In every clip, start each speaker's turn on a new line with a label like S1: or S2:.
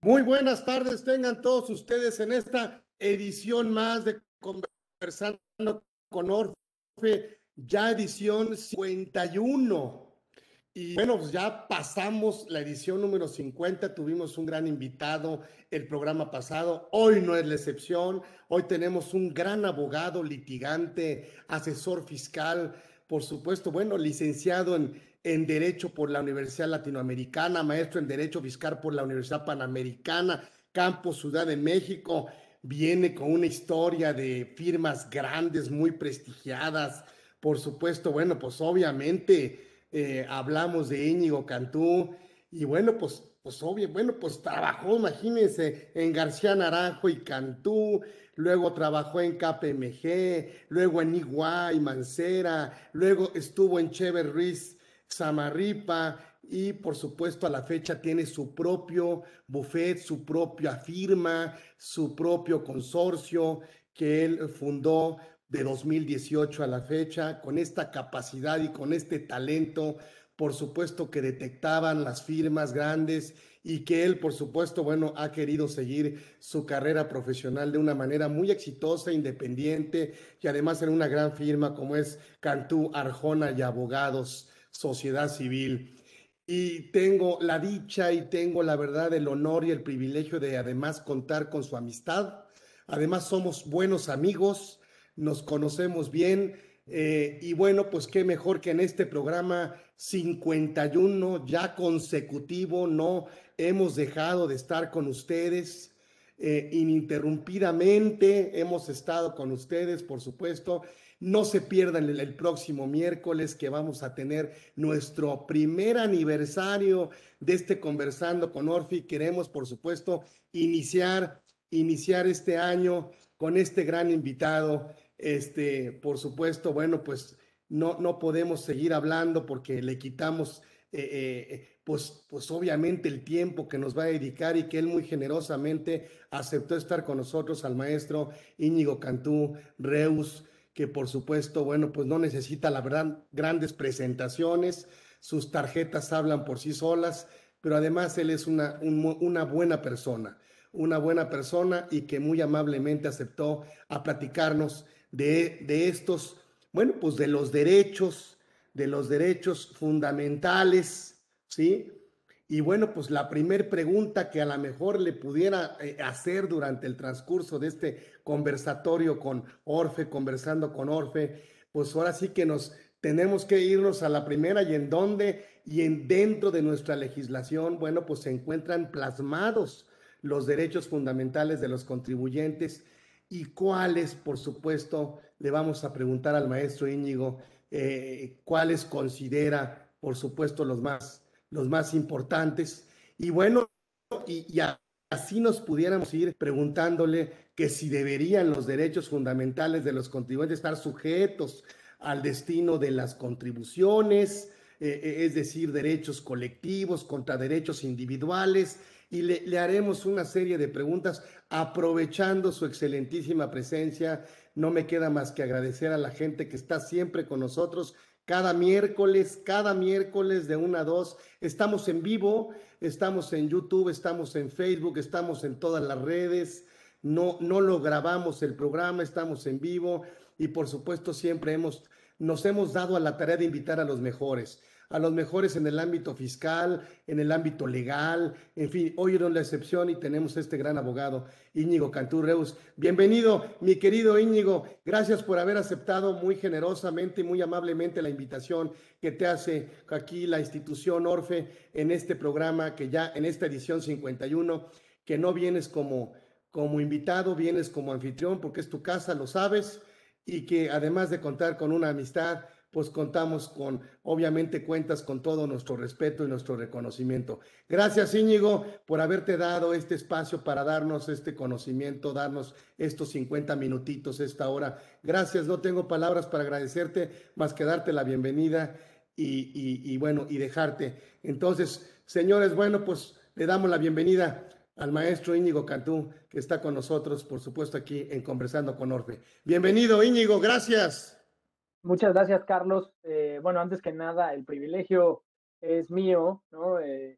S1: Muy buenas tardes, tengan todos ustedes en esta edición más de Conversando con Orfe, ya edición 51. Y bueno, pues ya pasamos la edición número 50, tuvimos un gran invitado el programa pasado, hoy no es la excepción, hoy tenemos un gran abogado, litigante, asesor fiscal, por supuesto, bueno, licenciado en en Derecho por la Universidad Latinoamericana, maestro en Derecho Fiscal por la Universidad Panamericana, Campus Ciudad de México. Viene con una historia de firmas grandes, muy prestigiadas. Por supuesto, bueno, pues obviamente eh, hablamos de Íñigo Cantú y bueno, pues, pues obvio, bueno, pues trabajó, imagínense, en García Naranjo y Cantú, luego trabajó en KPMG, luego en Iguay, Mancera, luego estuvo en Chever Ruiz Samarripa y por supuesto a la fecha tiene su propio buffet, su propia firma, su propio consorcio que él fundó de 2018 a la fecha, con esta capacidad y con este talento, por supuesto que detectaban las firmas grandes y que él, por supuesto, bueno, ha querido seguir su carrera profesional de una manera muy exitosa, independiente y además en una gran firma como es Cantú Arjona y Abogados sociedad civil. Y tengo la dicha y tengo la verdad, el honor y el privilegio de además contar con su amistad. Además somos buenos amigos, nos conocemos bien eh, y bueno, pues qué mejor que en este programa 51 ya consecutivo, no hemos dejado de estar con ustedes. Eh, ininterrumpidamente hemos estado con ustedes, por supuesto, no se pierdan el, próximo miércoles que vamos a tener nuestro primer aniversario de este Conversando con Orfi. Queremos, por supuesto, iniciar, iniciar este año con este gran invitado. Este, por supuesto, bueno, pues no, no podemos seguir hablando porque le quitamos eh, eh, pues, pues obviamente el tiempo que nos va a dedicar y que él muy generosamente aceptó estar con nosotros al maestro Íñigo Cantú Reus que por supuesto, bueno, pues no necesita, la verdad, grandes presentaciones, sus tarjetas hablan por sí solas, pero además él es una, una buena persona, una buena persona y que muy amablemente aceptó a platicarnos de, de estos, bueno, pues de los derechos, de los derechos fundamentales, ¿sí? Y bueno, pues la primer pregunta que a lo mejor le pudiera eh, hacer durante el transcurso de este conversatorio con Orfe, conversando con Orfe, pues ahora sí que nos tenemos que irnos a la primera y en dónde y en dentro de nuestra legislación, bueno, pues se encuentran plasmados los derechos fundamentales de los contribuyentes y cuáles, por supuesto, le vamos a preguntar al maestro Íñigo, eh, cuáles considera, por supuesto, los más los más importantes. Y bueno, y, así nos pudiéramos ir preguntándole que si deberían los derechos fundamentales de los contribuyentes estar sujetos al destino de las contribuciones, eh, eh, es decir, derechos colectivos contra derechos individuales, y le, le, haremos una serie de preguntas aprovechando su excelentísima presencia. No me queda más que agradecer a la gente que está siempre con nosotros cada miércoles, cada miércoles de una a dos. Estamos en vivo, estamos en YouTube, estamos en Facebook, estamos en todas las redes. No, no lo grabamos el programa, estamos en vivo y por supuesto siempre hemos, nos hemos dado a la tarea de invitar a los mejores a los mejores en el ámbito fiscal, en el ámbito legal, en fin, hoy era la excepción y tenemos este gran abogado, Íñigo Cantú Reus. Bienvenido, mi querido Íñigo, gracias por haber aceptado muy generosamente y muy amablemente la invitación que te hace aquí la institución Orfe en este programa que ya en esta edición 51, que no vienes como, como invitado, vienes como anfitrión porque es tu casa, lo sabes, y que además de contar con una amistad, pues contamos con, obviamente cuentas con todo nuestro respeto y nuestro reconocimiento. Gracias Íñigo por haberte dado este espacio para darnos este conocimiento, darnos estos 50 minutitos, esta hora. Gracias, no tengo palabras para agradecerte más que darte la bienvenida y, bueno, y dejarte. Entonces, señores, bueno, pues le damos la bienvenida al maestro Íñigo Cantú, que está con nosotros, por supuesto, aquí en Conversando con Orfe. Bienvenido, Íñigo, gracias.
S2: Muchas gracias, Carlos. Eh, bueno, antes que nada, el privilegio es mío, ¿no? Eh,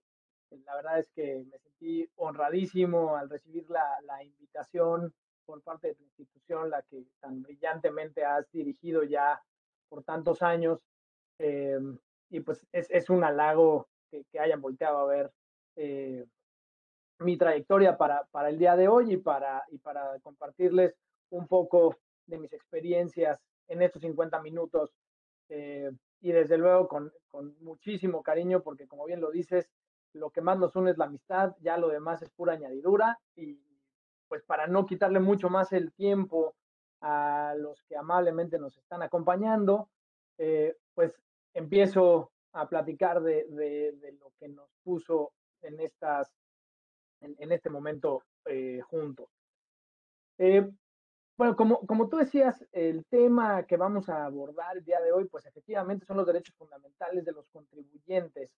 S2: la verdad es que me sentí honradísimo al recibir la, invitación por parte de tu institución, la que tan brillantemente has dirigido ya por tantos años. Em, y pues es, un halago que, hayan volteado a ver eh, mi trayectoria para, para, el día de hoy y para, y para compartirles un poco de mis experiencias en estos 50 minutos. Eh, y desde luego con, con, muchísimo cariño, porque como bien lo dices, lo que más nos une es la amistad, ya lo demás es pura añadidura y pues para no quitarle mucho más el tiempo a los que amablemente nos están acompañando, eh, pues empiezo a platicar de, de, lo que nos puso en, estas, en, este momento eh, juntos. Eh, bueno, como, como tú decías, el tema que vamos a abordar el día de hoy, pues efectivamente son los derechos fundamentales de los contribuyentes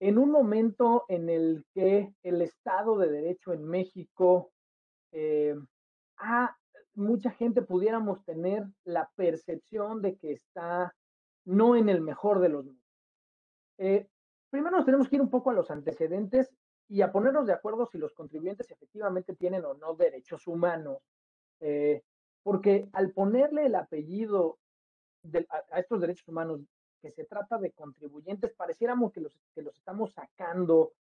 S2: en un momento en el que el Estado de Derecho en México, eh, mucha gente pudiéramos tener la percepción de que está no en el mejor de los mundos. Eh, primero nos tenemos que ir un poco a los antecedentes y a ponernos de acuerdo si los contribuyentes efectivamente tienen o no derechos humanos. Eh, porque al ponerle el apellido a, estos derechos humanos que se trata de contribuyentes, pareciéramos que los, que los estamos sacando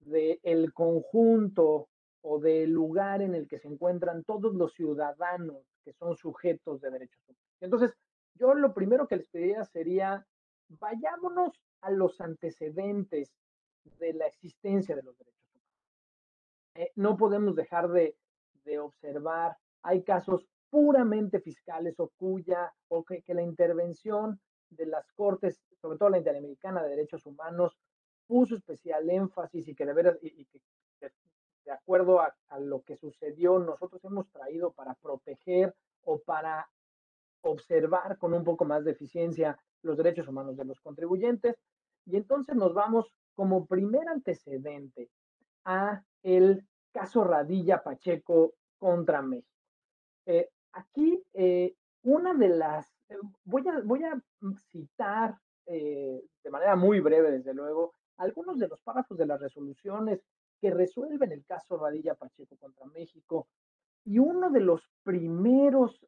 S2: del conjunto o del lugar en el que se encuentran todos los ciudadanos que son sujetos de derechos humanos. Entonces, yo lo primero que les pediría sería, vayámonos a los antecedentes de la existencia de los derechos humanos. Eh, no podemos dejar de, de, observar, hay casos puramente fiscales o cuya, o que, la intervención de las Cortes, sobre todo la Interamericana de Derechos Humanos, puso especial énfasis y que de veras, y, que de, acuerdo a, lo que sucedió, nosotros hemos traído para proteger o para observar con un poco más de eficiencia los derechos humanos de los contribuyentes. Y entonces nos vamos como primer antecedente a el caso Radilla Pacheco contra México. Eh, aquí, eh, una de las eh, voy a, voy a citar de manera muy breve, desde luego, algunos de los párrafos de las resoluciones que resuelven el caso Radilla Pacheco contra México. Y uno de los primeros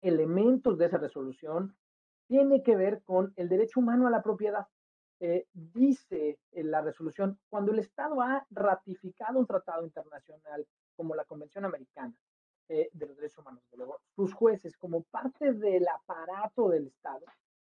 S2: elementos de esa resolución tiene que ver con el derecho humano a la propiedad. dice la resolución, cuando el Estado ha ratificado un tratado internacional como la Convención Americana eh, de los derechos humanos. sus jueces, como parte del aparato del Estado,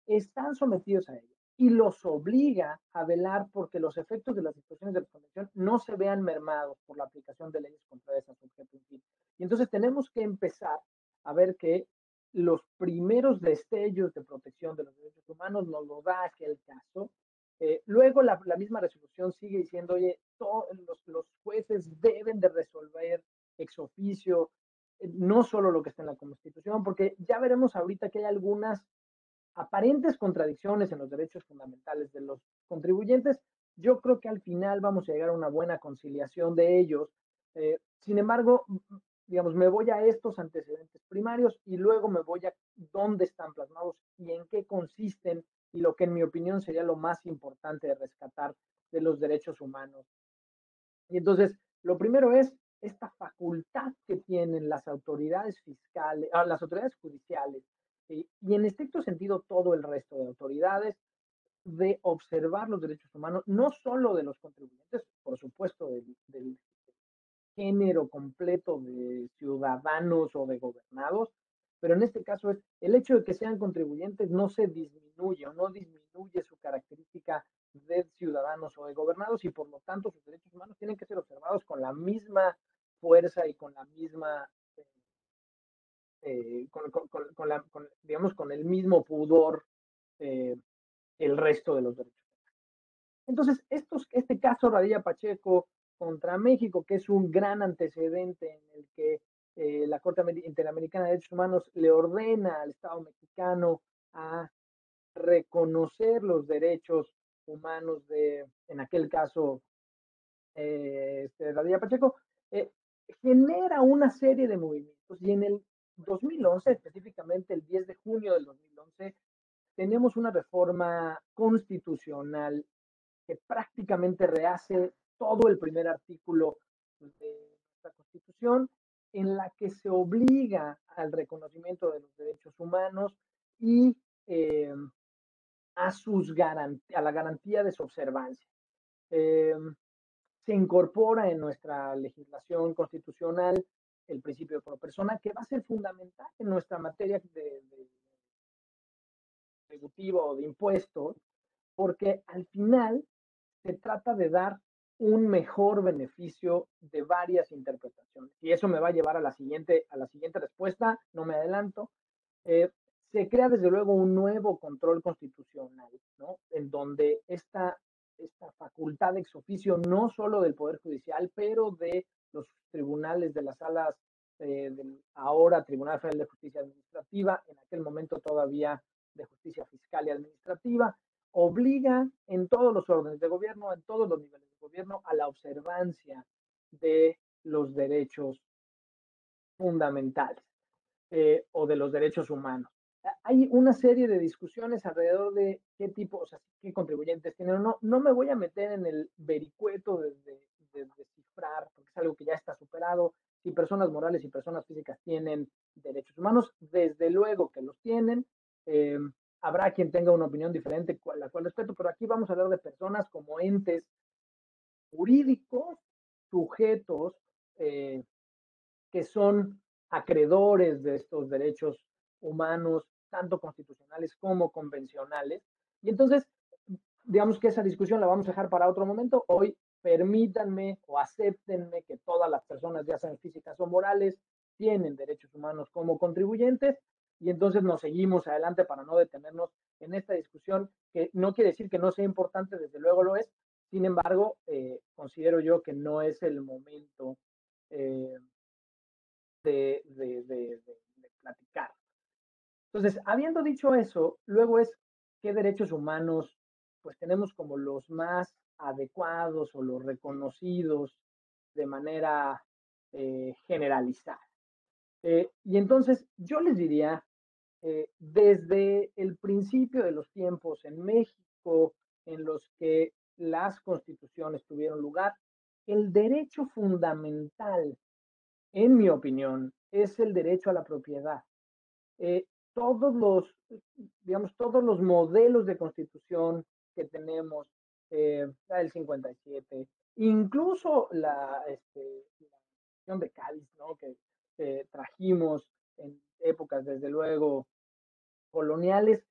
S2: están sometidos a ello y los obliga a velar porque los efectos de las disposiciones de la Convención no se vean mermados por la aplicación de leyes contrarias a su fin. Y entonces tenemos que empezar a ver que los primeros destellos de protección de los derechos humanos nos lo da aquel caso. Eh, luego la, la, misma resolución sigue diciendo, oye, todos los, los jueces deben de resolver ex oficio no solo lo que está en la Constitución, porque ya veremos ahorita que hay algunas aparentes contradicciones en los derechos fundamentales de los contribuyentes. Yo creo que al final vamos a llegar a una buena conciliación de ellos. Eh, sin embargo, digamos, me voy a estos antecedentes primarios y luego me voy a dónde están plasmados y en qué consisten y lo que en mi opinión sería lo más importante de rescatar de los derechos humanos. Y entonces, lo primero es esta facultad que tienen las autoridades fiscales, ah, las autoridades judiciales y en estricto sentido todo el resto de autoridades de observar los derechos humanos, no solo de los contribuyentes, por supuesto, del, del género completo de ciudadanos o de gobernados, pero en este caso es el hecho de que sean contribuyentes no se disminuye o no disminuye su característica de ciudadanos o de gobernados y por lo tanto sus derechos humanos tienen que ser observados con la misma fuerza y con la misma, eh, eh, con, digamos, con el mismo pudor eh, el resto de los derechos. Entonces, este caso Radilla Pacheco contra México, que es un gran antecedente en el que la Corte Interamericana de Derechos Humanos le ordena al Estado mexicano a reconocer los derechos humanos de, en aquel caso, eh, este, Radilla Pacheco, genera una serie de movimientos y en el 2011, específicamente el 10 de junio del 2011, tenemos una reforma constitucional que prácticamente rehace todo el primer artículo de nuestra Constitución, en la que se obliga al reconocimiento de los derechos humanos y eh, a, sus a la garantía de su observancia. Eh, se incorpora en nuestra legislación constitucional el principio de pro persona, que va a ser fundamental en nuestra materia de, de, o de impuestos, porque al final se trata de dar un mejor beneficio de varias interpretaciones. Y eso me va a llevar a la siguiente, a la siguiente respuesta, no me adelanto. Eh, se crea desde luego un nuevo control constitucional, ¿no? En donde esta, esta facultad ex oficio, no solo del Poder Judicial, pero de los tribunales de las salas eh, del ahora Tribunal Federal de Justicia Administrativa, en aquel momento todavía de Justicia Fiscal y Administrativa, obliga en todos los órdenes de gobierno, en todos los niveles de gobierno, a la observancia de los derechos fundamentales eh, o de los derechos humanos. Hay una serie de discusiones alrededor de qué tipo, o sea, qué contribuyentes tienen o no. No me voy a meter en el vericueto de, de descifrar, porque es algo que ya está superado, si personas morales y personas físicas tienen derechos humanos. Desde luego que los tienen. Eh, habrá quien tenga una opinión diferente, la cual respeto, pero aquí vamos a hablar de personas como entes jurídicos, sujetos eh, que son acreedores de estos derechos humanos, tanto constitucionales como convencionales. Y entonces, digamos que esa discusión la vamos a dejar para otro momento. Hoy permítanme o acéptenme que todas las personas, ya sean físicas o morales, tienen derechos humanos como contribuyentes y entonces nos seguimos adelante para no detenernos en esta discusión, que no quiere decir que no sea importante, desde luego lo es, sin embargo, eh, considero yo que no es el momento eh, de, de platicar. Entonces, habiendo dicho eso, luego es qué derechos humanos pues tenemos como los más adecuados o los reconocidos de manera eh, generalizada. Eh, y entonces yo les diría, eh, desde el principio de los tiempos en México, en los que las constituciones tuvieron lugar, el derecho fundamental, en mi opinión, es el derecho a la propiedad. Todos los, digamos, todos los modelos de constitución que tenemos eh, la del 57, incluso la, este, la de Cádiz, ¿no? que trajimos en épocas, desde luego, coloniales,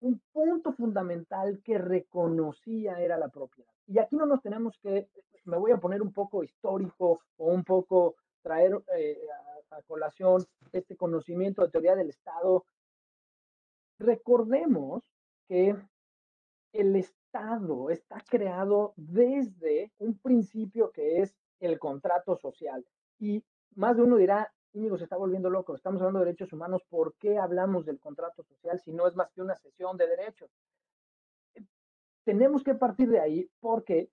S2: un punto fundamental que reconocía era la propiedad. Y aquí no nos tenemos que, me voy a poner un poco histórico o un poco traer eh, a, colación este conocimiento de teoría del Estado. Recordemos que el, está creado desde un principio que es el contrato social. Y más de uno dirá, Íñigo se está volviendo loco, estamos hablando de derechos humanos, ¿por qué hablamos del contrato social si no es más que una sesión de derechos? Tenemos que partir de ahí porque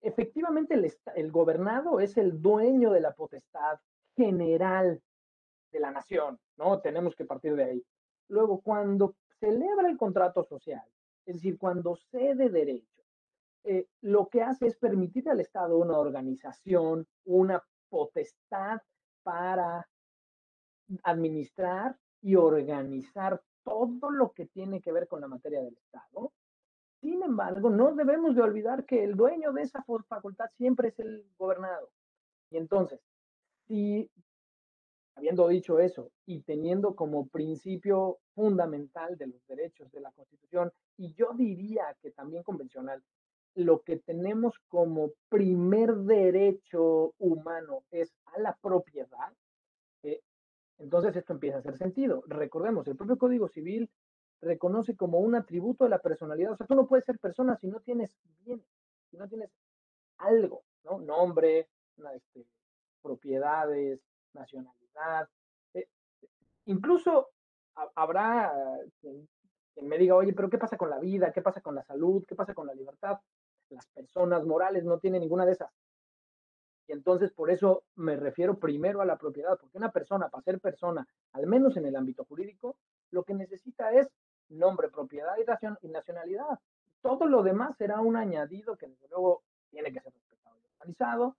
S2: efectivamente el, el gobernado es el dueño de la potestad general de la nación, ¿no? Tenemos que partir de ahí. Luego, cuando celebra el contrato social, es decir, cuando cede derecho, eh, lo que hace es permitir al Estado una organización, una potestad para administrar y organizar todo lo que tiene que ver con la materia del Estado. Sin embargo, no debemos de olvidar que el dueño de esa facultad siempre es el gobernado. Y entonces, si Habiendo dicho eso y teniendo como principio fundamental de los derechos de la Constitución, y yo diría que también convencional, lo que tenemos como primer derecho humano es a la propiedad, eh, entonces esto empieza a hacer sentido. Recordemos, el propio Código Civil reconoce como un atributo de la personalidad, o sea, tú no puedes ser persona si no tienes bien, si no tienes algo, ¿no? Nombre, este, propiedades, nacionalidad eh, incluso habrá quien, me diga, oye, pero ¿qué pasa con la vida? ¿Qué pasa con la salud? ¿Qué pasa con la libertad? Las personas morales no tienen ninguna de esas. Y entonces por eso me refiero primero a la propiedad, porque una persona, para ser persona, al menos en el ámbito jurídico, lo que necesita es nombre, propiedad y nacionalidad. Todo lo demás será un añadido que luego tiene que ser respetado y organizado.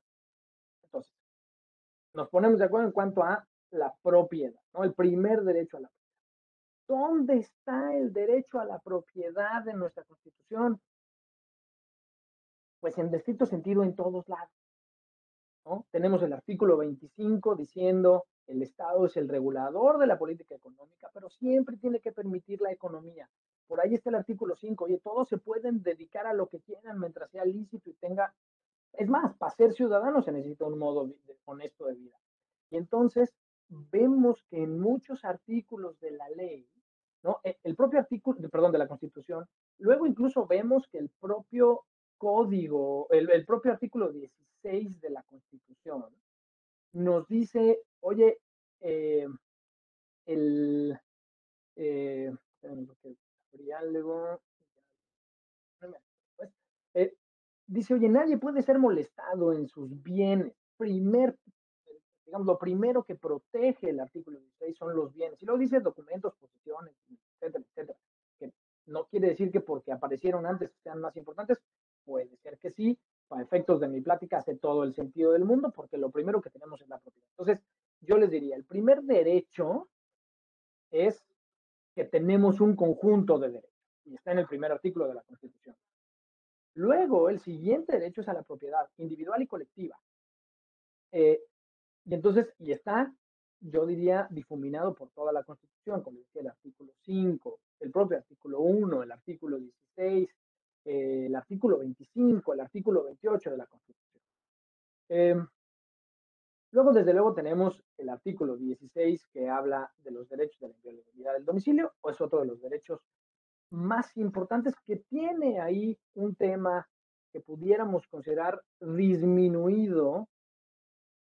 S2: Nos ponemos de acuerdo en cuanto a la propiedad, ¿no? El primer derecho a la propiedad. ¿Dónde está el derecho a la propiedad de nuestra Constitución? Pues en estricto sentido en todos lados. Tenemos el artículo 25 diciendo el Estado es el regulador de la política económica, pero siempre tiene que permitir la economía. Por ahí está el artículo 5. Oye, todos se pueden dedicar a lo que quieran mientras sea lícito y tenga... Es más, para ser ciudadano se necesita un modo honesto de vida. Y entonces vemos que en muchos artículos de la ley, ¿no? E, el propio artículo, perdón, de la Constitución, luego incluso vemos que el propio código, el, propio artículo 16 de la Constitución nos dice, oye, eh, el, eh, pues, eh, dice, oye, nadie puede ser molestado en sus bienes. Primer, digamos, lo primero que protege el artículo 16 son los bienes. Y luego dice documentos, posiciones, etcétera, etcétera. Que no quiere decir que porque aparecieron antes sean más importantes, puede ser que sí, para efectos de mi plática hace todo el sentido del mundo, porque lo primero que tenemos es la propiedad. Entonces, yo les diría, el primer derecho es que tenemos un conjunto de derechos, y está en el primer artículo de la Constitución. Luego, el siguiente derecho es a la propiedad individual y colectiva. Eh, y entonces, y está, yo diría, difuminado por toda la Constitución, como decía el artículo 5, el propio artículo 1, el artículo 16, eh, el artículo 25, el artículo 28 de la Constitución. Em, luego, desde luego, tenemos el artículo 16 que habla de los derechos de la inviolabilidad del domicilio, o es otro de los derechos más importantes que tiene ahí un tema que pudiéramos considerar disminuido,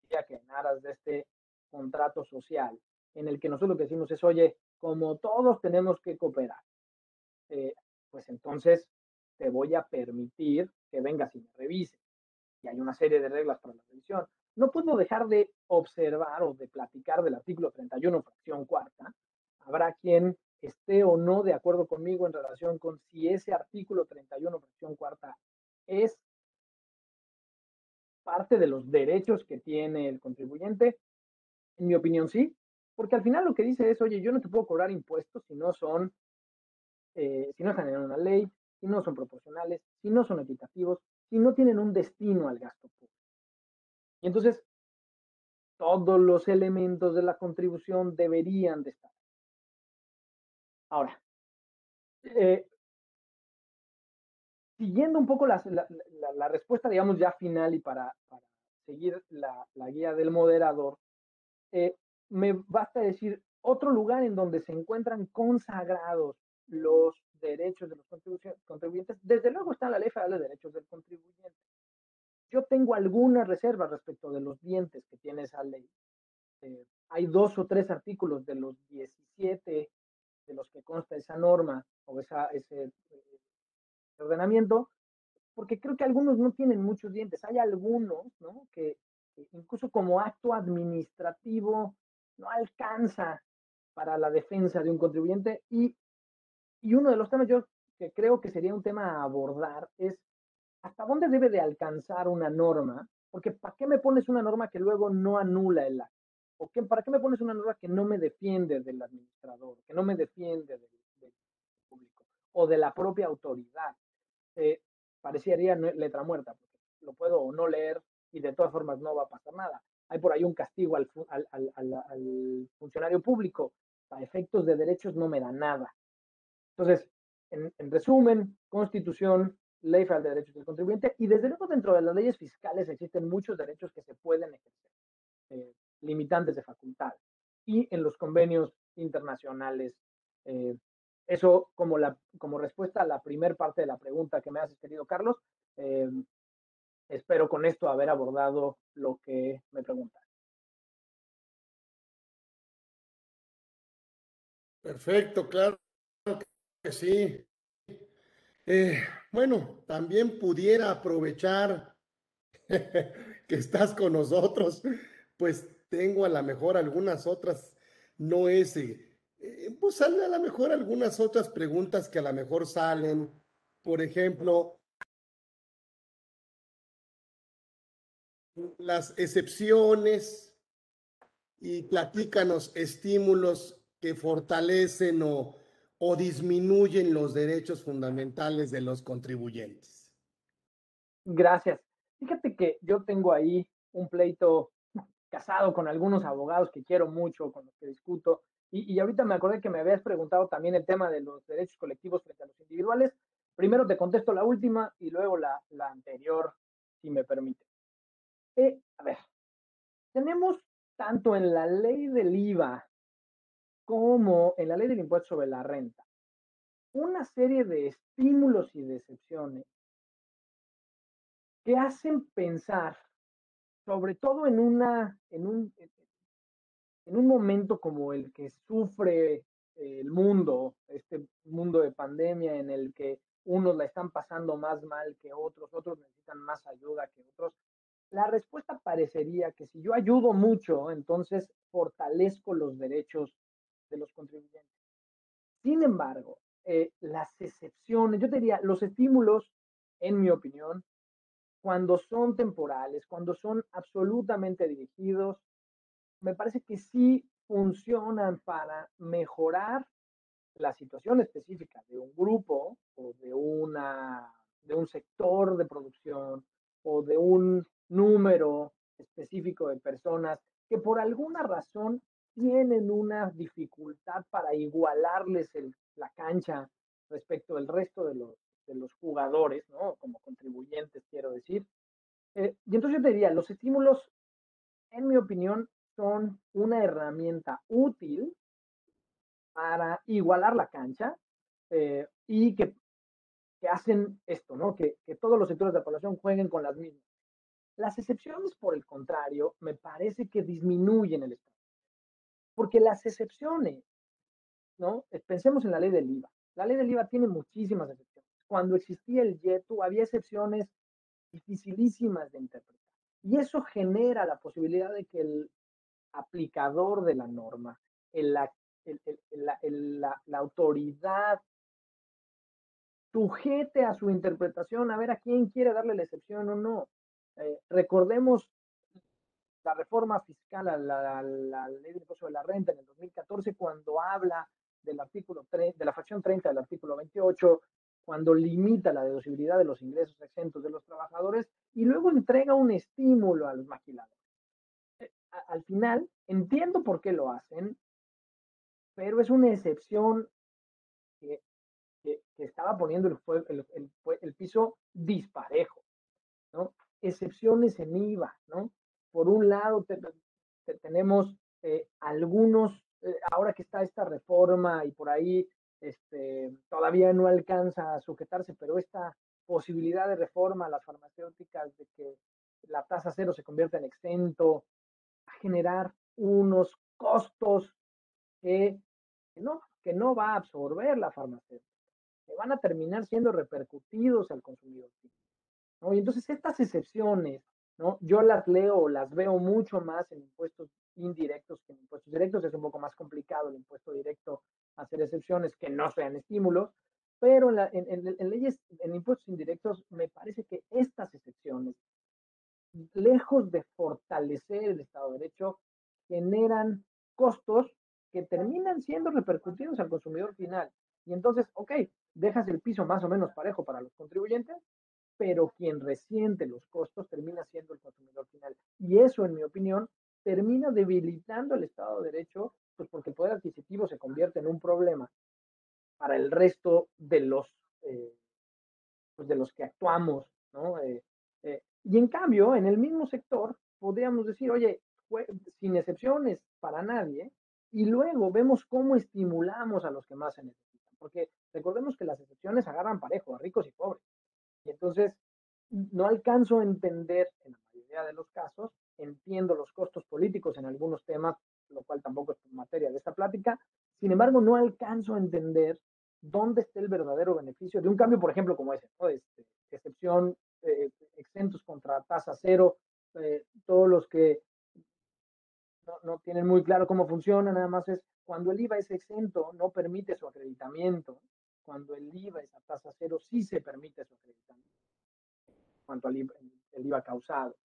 S2: ya que en aras de este contrato social, en el que nosotros lo que decimos es, oye, como todos tenemos que cooperar, eh, pues entonces te voy a permitir que vengas y me revises. Y hay una serie de reglas para la revisión. No puedo dejar de observar o de platicar del artículo 31, fracción cuarta. Habrá quien esté o no de acuerdo conmigo en relación con si ese artículo 31, fracción cuarta, es parte de los derechos que tiene el contribuyente. En mi opinión, sí, porque al final lo que dice es, oye, yo no te puedo cobrar impuestos si no son, eh, si no están en una ley, si no son proporcionales, si no son equitativos, si no tienen un destino al gasto público. Y entonces, todos los elementos de la contribución deberían de estar. Ahora, eh, siguiendo un poco la, respuesta, digamos, ya final y para, seguir la, guía del moderador, eh, me basta decir otro lugar en donde se encuentran consagrados los derechos de los contribuyentes, desde luego está la Ley Federal de Derechos del Contribuyente. Yo tengo algunas reservas respecto de los dientes que tiene esa ley. Eh, hay dos o tres artículos de los 17 de los que consta esa norma o esa, ese eh, ordenamiento, porque creo que algunos no tienen muchos dientes. Hay algunos ¿no? que, incluso como acto administrativo no alcanza para la defensa de un contribuyente y y uno de los temas yo que creo que sería un tema a abordar es hasta dónde debe de alcanzar una norma, porque ¿para qué me pones una norma que luego no anula el acto? ¿O qué, para qué me pones una norma que no me defiende del administrador, que no me defiende del, público o de la propia autoridad? Eh, parecería letra muerta, porque lo puedo o no leer y de todas formas no va a pasar nada. Hay por ahí un castigo al funcionario público. A efectos de derechos no me da nada. Entonces, en, resumen, Constitución, Ley Federal de Derechos del Contribuyente y desde luego dentro de las leyes fiscales existen muchos derechos que se pueden ejercer, eh, limitantes de facultad y en los convenios internacionales. Eh, eso como, la, como respuesta a la primera parte de la pregunta que me haces, querido Carlos. Eh, espero con esto haber abordado lo que me preguntas.
S1: Perfecto, claro sí. Eh, bueno, también pudiera aprovechar que estás con nosotros, pues tengo a lo mejor algunas otras, no ese, eh, pues salen a lo mejor algunas otras preguntas que a lo mejor salen, por ejemplo, las excepciones y platícanos estímulos que fortalecen o, o disminuyen los derechos fundamentales de los contribuyentes.
S2: Gracias. Fíjate que yo tengo ahí un pleito casado con algunos abogados que quiero mucho, con los que discuto, y, y, ahorita me acordé que me habías preguntado también el tema de los derechos colectivos frente a los individuales. Primero te contesto la última y luego la, la anterior, si me permite. Eh, a ver, tenemos tanto en la ley del IVA como en la ley del impuesto sobre la renta una serie de estímulos y de excepciones que hacen pensar, sobre todo en, una, en, un, en un momento como el que sufre el mundo, este mundo de pandemia en el que unos la están pasando más mal que otros, otros necesitan más ayuda que otros, la respuesta parecería que si yo ayudo mucho, entonces fortalezco los derechos de los contribuyentes. Sin embargo, eh, las excepciones, yo diría, los estímulos, en mi opinión, cuando son temporales, cuando son absolutamente dirigidos, me parece que sí funcionan para mejorar la situación específica de un grupo o de, una, de un sector de producción o de un número específico de personas que por alguna razón tienen una dificultad para igualarles la cancha respecto del resto de los, de los jugadores, ¿no? Como contribuyentes, quiero decir. Eh, y entonces yo te diría, los estímulos, en mi opinión, son una herramienta útil para igualar la cancha eh, y que, que, hacen esto, ¿no? Que, que todos los sectores de la población jueguen con las mismas. Las excepciones, por el contrario, me parece que disminuyen el Estado. Porque las excepciones, ¿no? Eh, pensemos en la ley del IVA. La ley del IVA tiene muchísimas excepciones. Cuando existía el YETU, había excepciones dificilísimas de interpretar. Y eso genera la posibilidad de que el aplicador de la norma, el, el, la, la, autoridad sujete a su interpretación a ver a quién quiere darle la excepción o no. Eh, recordemos la reforma fiscal a la, la, ley del impuesto de la renta en el 2014 cuando habla del artículo 3, de la fracción 30 del artículo 28, cuando limita la deducibilidad de los ingresos exentos de los trabajadores y luego entrega un estímulo a los maquiladores. Eh, al final, entiendo por qué lo hacen, pero es una excepción que, que, estaba poniendo el, el, el, el, piso disparejo, ¿no? excepciones en IVA, ¿no? Por un lado, tenemos eh, algunos, eh, ahora que está esta reforma y por ahí este, todavía no alcanza a sujetarse, pero esta posibilidad de reforma a las farmacéuticas de que la tasa cero se convierta en exento, a generar unos costos que, no, que no va a absorber la farmacéutica, que van a terminar siendo repercutidos al consumidor. Y entonces estas excepciones, ¿no? Yo las leo, las veo mucho más en impuestos indirectos que en impuestos directos. Es un poco más complicado el impuesto directo hacer excepciones que no sean estímulos, pero en, leyes, en impuestos indirectos, me parece que estas excepciones, lejos de fortalecer el Estado de Derecho, generan costos que terminan siendo repercutidos al consumidor final. Y entonces, ok, dejas el piso más o menos parejo para los contribuyentes, pero quien resiente los costos termina siendo el consumidor final. Y eso, en mi opinión, termina debilitando el Estado de Derecho, pues porque el poder adquisitivo se convierte en un problema para el resto de los, eh, pues de los que actuamos, ¿no? Eh, eh, y en cambio, en el mismo sector, podríamos decir, oye, sin excepciones para nadie, y luego vemos cómo estimulamos a los que más se necesitan, porque recordemos que las excepciones agarran parejo a ricos y pobres. Y entonces no alcanzo a entender en la mayoría de los casos, entiendo los costos políticos en algunos temas, lo cual tampoco es materia de esta plática, sin embargo no alcanzo a entender dónde está el verdadero beneficio de un cambio, por ejemplo, como ese, ¿no? este, excepción, eh, exentos contra tasa cero, eh, todos los que no, no, tienen muy claro cómo funciona, nada más es cuando el IVA es exento, no permite su acreditamiento, cuando el IVA es a tasa cero, sí se permite su acreditamiento cuanto al IVA, causado.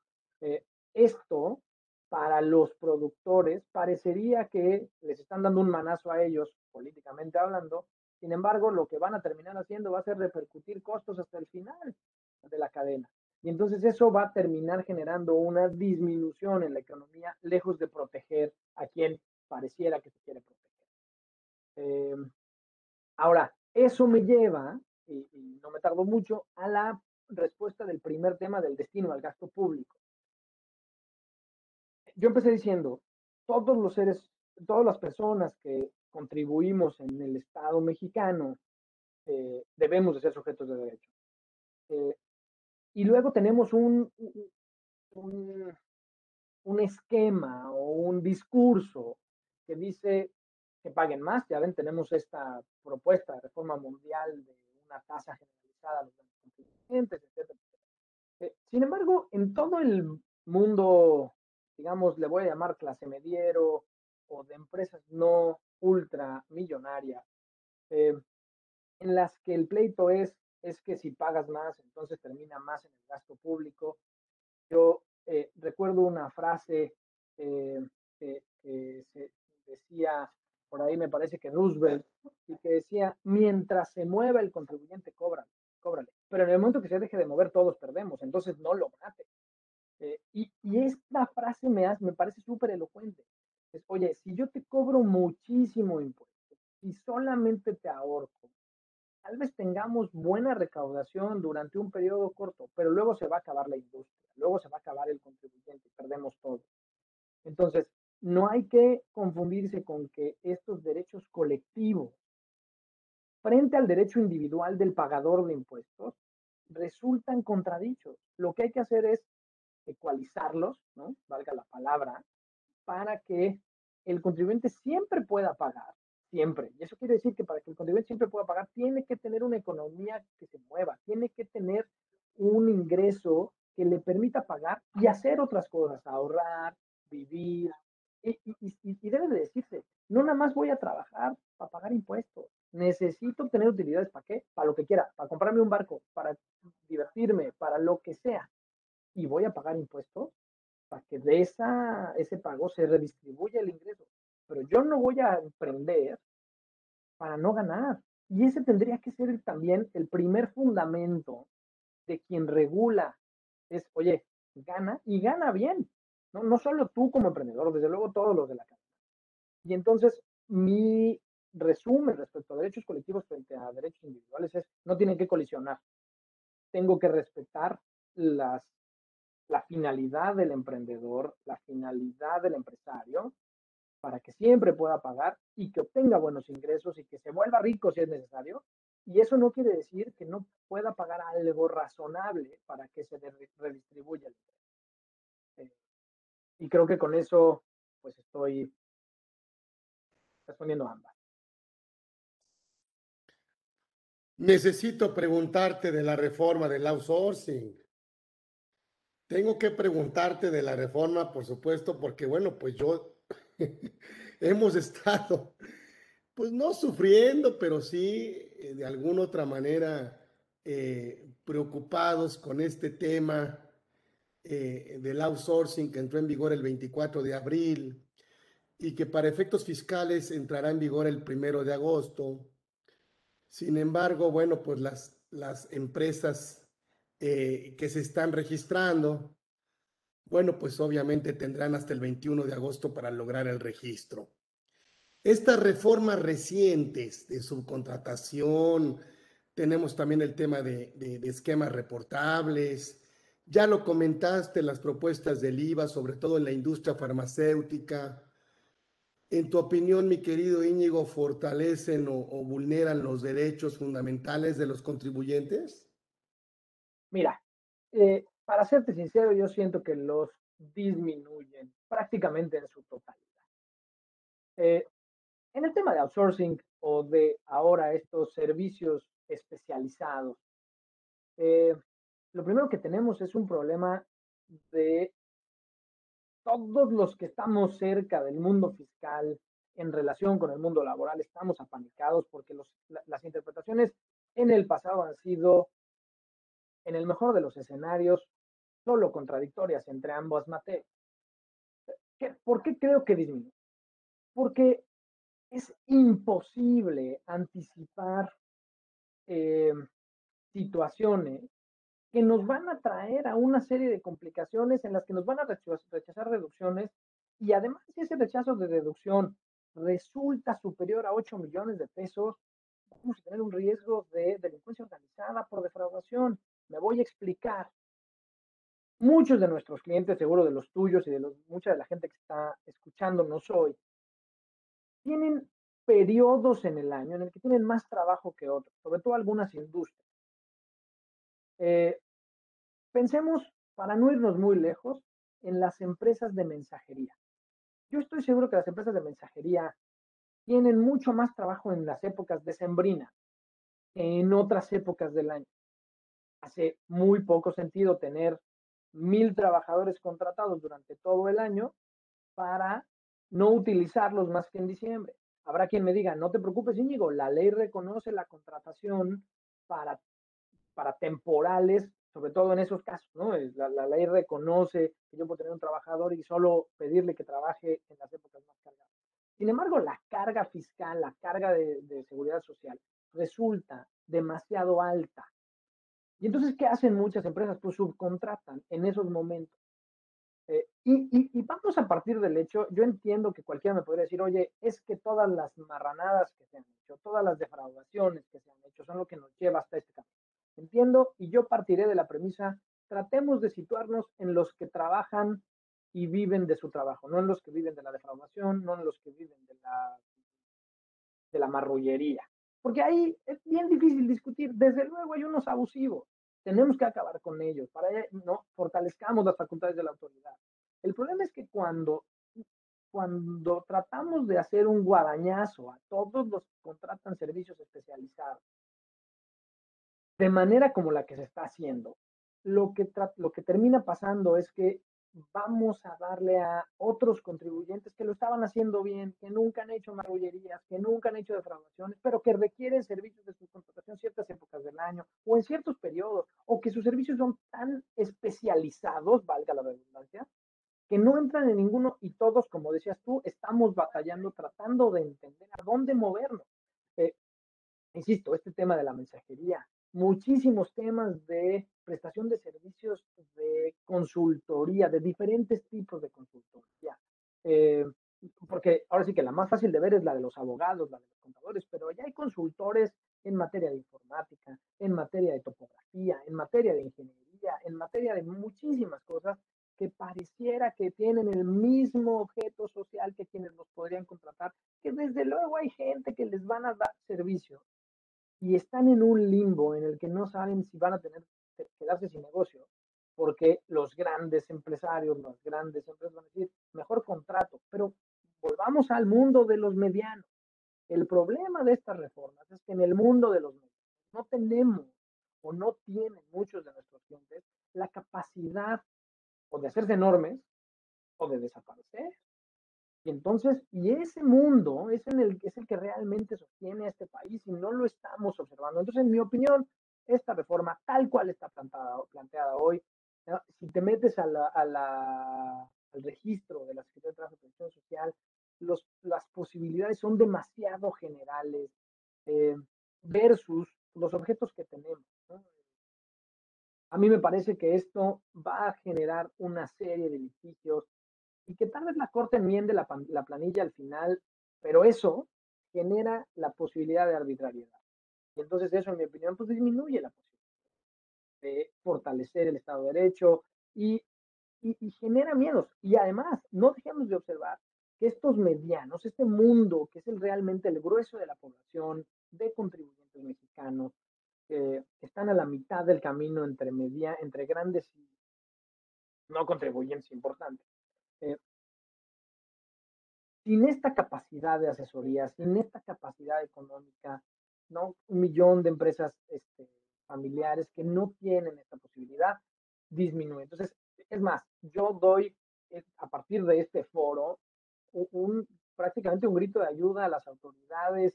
S2: Eh, esto para los productores parecería que les están dando un manazo a ellos, políticamente hablando. Sin embargo, lo que van a terminar haciendo va a ser repercutir costos hasta el final de la cadena. Y entonces eso va a terminar generando una disminución en la economía, lejos de proteger a quien pareciera que se quiere proteger. Eh, ahora, eso me lleva, y, y no me tardo mucho, a la respuesta del primer tema del destino al gasto público. Yo empecé diciendo, todos los seres, todas las personas que contribuimos en el Estado mexicano eh, debemos de ser sujetos de derecho. Eh, y luego tenemos un, un, un, esquema o un discurso que dice que paguen más. Ya ven, tenemos esta propuesta de reforma mundial de una tasa generalizada a los contribuyentes, etc. Eh, sin embargo, en todo el mundo, digamos, le voy a llamar clase mediero o de empresas no ultramillonarias, eh, en las que el pleito es es que si pagas más, entonces termina más en el gasto público. Yo eh, recuerdo una frase eh, que, se decía, por ahí me parece que Roosevelt, y que decía, mientras se mueva el contribuyente, cobra, cóbrale. Pero en el momento que se deje de mover, todos perdemos, entonces no lo mate. Eh, y, y, esta frase me, hace, me parece súper elocuente. Es, oye, si yo te cobro muchísimo impuesto y solamente te ahorco tal vez tengamos buena recaudación durante un periodo corto, pero luego se va a acabar la industria, luego se va a acabar el contribuyente perdemos todo. Entonces, no hay que confundirse con que estos derechos colectivos, frente al derecho individual del pagador de impuestos, resultan contradichos. Lo que hay que hacer es ecualizarlos, ¿no? Valga la palabra, para que el contribuyente siempre pueda pagar siempre. Y eso quiere decir que para que el contribuyente siempre pueda pagar, tiene que tener una economía que se mueva, tiene que tener un ingreso que le permita pagar y hacer otras cosas, ahorrar, vivir. Y, debe de decirse, no nada más voy a trabajar para pagar impuestos, necesito obtener utilidades para qué, para lo que quiera, para comprarme un barco, para divertirme, para lo que sea. Y voy a pagar impuestos para que de esa, ese pago se redistribuya el ingreso pero yo no voy a emprender para no ganar. Y ese tendría que ser también el primer fundamento de quien regula. Es, oye, gana y gana bien. No, no solo tú como emprendedor, desde luego todos los de la casa. Y entonces mi resumen respecto a derechos colectivos frente a derechos individuales es, no tienen que colisionar. Tengo que respetar las, la finalidad del emprendedor, la finalidad del empresario para que siempre pueda pagar y que obtenga buenos ingresos y que se vuelva rico si es necesario. Y eso no quiere decir que no pueda pagar algo razonable para que se redistribuya el. Eh, y creo que con eso, pues estoy respondiendo ambas.
S1: Necesito preguntarte de la reforma del outsourcing. Tengo que preguntarte de la reforma, por supuesto, porque bueno, pues yo hemos estado, pues no sufriendo, pero sí eh, de alguna otra manera eh, preocupados con este tema eh, del outsourcing que entró en vigor el 24 de abril y que para efectos fiscales entrará en vigor el primero de agosto. Sin embargo, bueno, pues las, las empresas que se están registrando, bueno, pues obviamente tendrán hasta el 21 de agosto para lograr el registro. Estas reformas recientes de subcontratación, tenemos también el tema de, esquemas reportables, ya lo comentaste, las propuestas del IVA, sobre todo en la industria farmacéutica. En tu opinión, mi querido Íñigo, ¿fortalecen o vulneran los derechos fundamentales de los contribuyentes?
S2: Mira, eh, para serte sincero, yo siento que los disminuyen prácticamente en su totalidad. Eh, en el tema de outsourcing o de ahora estos servicios especializados, eh, lo primero que tenemos es un problema de todos los que estamos cerca del mundo fiscal en relación con el mundo laboral, estamos apanicados porque las interpretaciones en el pasado han sido, en el mejor de los escenarios, solo contradictorias entre ambas materias. ¿Por qué creo que disminuye? Porque es imposible anticipar eh, situaciones que nos van a traer a una serie de complicaciones en las que nos van a rechazar reducciones y además si ese rechazo de deducción resulta superior a 8 millones de pesos, vamos a tener un riesgo de delincuencia organizada por defraudación. Me voy a explicar. Muchos de nuestros clientes, seguro de los tuyos y de los, mucha de la gente que está escuchándonos hoy, tienen periodos en el año en el que tienen más trabajo que otros, sobre todo algunas industrias. Eh, pensemos, para no irnos muy lejos, en las empresas de mensajería. Yo estoy seguro que las empresas de mensajería tienen mucho más trabajo en las épocas de sembrina que en otras épocas del año. Hace muy poco sentido tener mil trabajadores contratados durante todo el año para no utilizarlos más que en diciembre. Habrá quien me diga, no te preocupes, Íñigo, la ley reconoce la contratación para, para temporales sobre todo en esos casos, ¿no? La, la, ley reconoce que yo puedo tener un trabajador y solo pedirle que trabaje en las épocas más cargadas. Sin embargo, la carga fiscal, la carga de, de seguridad social resulta demasiado alta. Y entonces, ¿qué hacen muchas empresas? Pues subcontratan en esos momentos. Eh, y, y, vamos a partir del hecho, yo entiendo que cualquiera me podría decir, oye, es que todas las marranadas que se han hecho, todas las defraudaciones que se han hecho son lo que nos lleva hasta este camino. Entiendo y yo partiré de la premisa, tratemos de situarnos en los que trabajan y viven de su trabajo, no en los que viven de la defraudación, no en los que viven de la, de la marrullería. Porque ahí es bien difícil discutir. Desde luego hay unos abusivos. Tenemos que acabar con ellos. Para no fortalezcamos las facultades de la autoridad. El problema es que cuando, cuando tratamos de hacer un guadañazo a todos los que contratan servicios especializados, de manera como la que se está haciendo, lo que, lo que termina pasando es que vamos a darle a otros contribuyentes que lo estaban haciendo bien, que nunca han hecho marrullerías, que nunca han hecho defraudaciones, pero que requieren servicios de subcontratación ciertas épocas del año o en ciertos periodos, o que sus servicios son tan especializados, valga la redundancia, que no entran en ninguno y todos, como decías tú, estamos batallando, tratando de entender a dónde movernos. Eh, insisto, este tema de la mensajería, muchísimos temas de prestación de servicios de consultoría, de diferentes tipos de consultoría. Eh, porque ahora sí que la más fácil de ver es la de los abogados, la de los contadores, pero ya hay consultores en materia de informática, en materia de topografía, en materia de ingeniería, en materia de muchísimas cosas que pareciera que tienen el mismo objeto social que quienes los podrían contratar, que desde luego hay gente que les van a dar servicio y están en un limbo en el que no saben si van a tener que quedarse sin negocio, porque los grandes empresarios, las grandes empresas van a decir, mejor contrato, pero volvamos al mundo de los medianos. El problema de estas reformas es que en el mundo de los medianos no tenemos o no tienen muchos de nuestros clientes la capacidad o de hacerse enormes o de desaparecer. Entonces, y ese mundo es, en el, es el que realmente sostiene a este país y no lo estamos observando. Entonces, en mi opinión, esta reforma, tal cual está plantada, planteada hoy, si te metes al registro de la Secretaría de Trabajo y Protección Social, los, las posibilidades son demasiado generales eh, versus los objetos que tenemos. A mí me parece que esto va a generar una serie de litigios y que tal vez la Corte enmiende la, la planilla al final, pero eso genera la posibilidad de arbitrariedad. Y entonces eso, en mi opinión, pues disminuye la posibilidad de fortalecer el Estado de Derecho y, y, genera miedos. Y además, no dejemos de observar que estos medianos, este mundo que es realmente el grueso de la población de contribuyentes mexicanos, eh, están a la mitad del camino entre, media, entre grandes y no contribuyentes importantes. Eh, sin esta capacidad de asesoría, sin esta capacidad económica, ¿no? Un millón de empresas este, familiares que no tienen esta posibilidad, disminuye. Entonces, es más, yo doy eh, a partir de este foro un, prácticamente un grito de ayuda a las autoridades.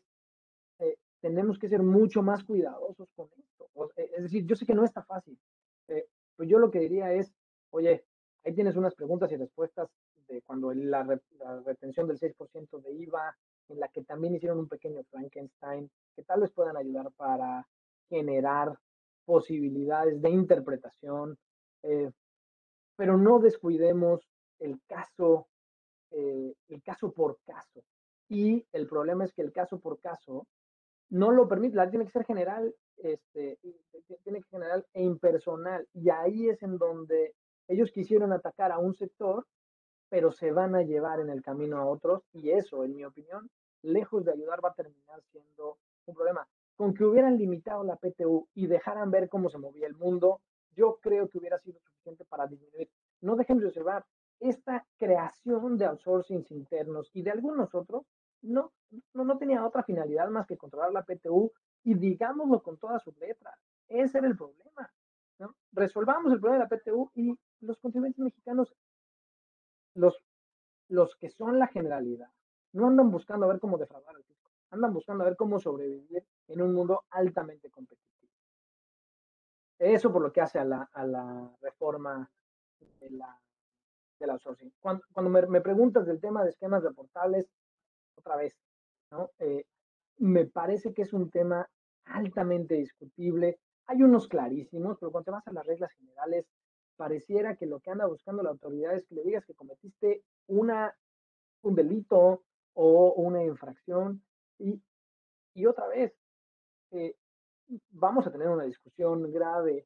S2: Eh, tenemos que ser mucho más cuidadosos con esto. es decir, yo sé que no está fácil, eh, pero yo lo que diría es, oye, ahí tienes unas preguntas y respuestas de cuando la, retención del 6% de IVA, en la que también hicieron un pequeño Frankenstein, que tal vez puedan ayudar para generar posibilidades de interpretación, eh, pero no descuidemos el caso, eh, el caso por caso. Y el problema es que el caso por caso no lo permite, la tiene que ser general, este, tiene que ser general e impersonal. Y ahí es en donde ellos quisieron atacar a un sector, pero se van a llevar en el camino a otros. Y eso, en mi opinión, lejos de ayudar, va a terminar siendo un problema. Con que hubieran limitado la PTU y dejaran ver cómo se movía el mundo, yo creo que hubiera sido suficiente para disminuir. No dejemos de observar esta creación de outsourcings internos y de algunos otros, no, no, no tenía otra finalidad más que controlar la PTU y digámoslo con todas sus letras. Ese era el problema. Resolvamos el problema de la PTU y los contribuyentes mexicanos, los, los que son la generalidad, no andan buscando a ver cómo defraudar al fisco, andan buscando a ver cómo sobrevivir en un mundo altamente competitivo. Eso por lo que hace a la, a la reforma de la, del outsourcing. Cuando, cuando me, me, preguntas del tema de esquemas reportables, otra vez, ¿no? Eh, me parece que es un tema altamente discutible. Hay unos clarísimos, pero cuando te vas a las reglas generales, pareciera que lo que anda buscando la autoridad es que le digas que cometiste una, un delito o una infracción. Y, y otra vez, eh, vamos a tener una discusión grave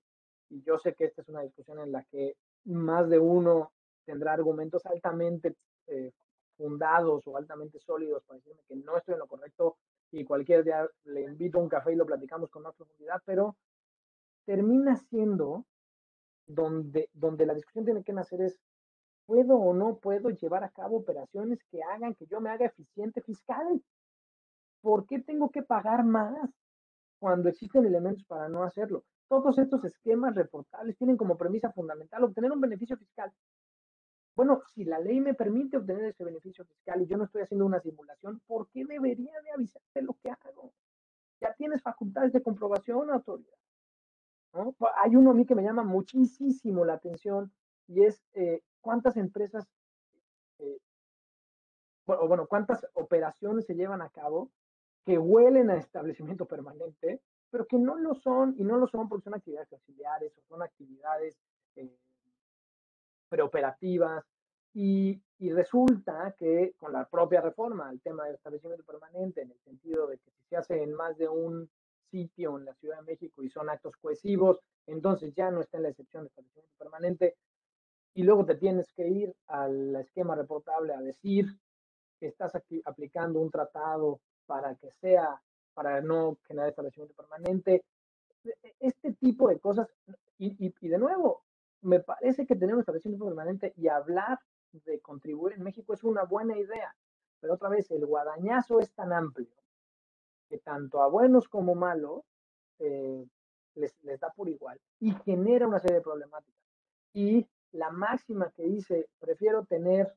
S2: y yo sé que esta es una discusión en la que más de uno tendrá argumentos altamente eh, fundados o altamente sólidos para decirme que no estoy en lo correcto y cualquier día le invito a un café y lo platicamos con más profundidad, pero termina siendo donde, donde la discusión tiene que nacer es ¿Puedo o no puedo llevar a cabo operaciones que hagan que yo me haga eficiente fiscal? ¿Por qué tengo que pagar más cuando existen elementos para no hacerlo? Todos estos esquemas reportables tienen como premisa fundamental obtener un beneficio fiscal. Bueno, si la ley me permite obtener ese beneficio fiscal y yo no estoy haciendo una simulación, ¿por qué debería de avisarte lo que hago? Ya tienes facultades de comprobación, autoridad. Hay uno a mí que me llama muchísimo la atención y es eh, cuántas empresas, eh, bueno, bueno, cuántas operaciones se llevan a cabo que huelen a establecimiento permanente, pero que no lo son, y no lo son porque son actividades auxiliares o son actividades eh, preoperativas, y, y, resulta que con la propia reforma, el tema del establecimiento permanente, en el sentido de que si se hace en más de un sitio en la Ciudad de México y son actos cohesivos, entonces ya no está en la excepción de establecimiento permanente, y luego te tienes que ir al esquema reportable a decir que estás aquí aplicando un tratado para que sea, para no generar establecimiento permanente. E, e, este tipo de cosas, y, y, de nuevo, me parece que tener un establecimiento permanente y hablar de contribuir en México es una buena idea, pero otra vez el guadañazo es tan amplio que tanto a buenos como malos eh, les, les da por igual y genera una serie de problemáticas. Y la máxima que dice, prefiero tener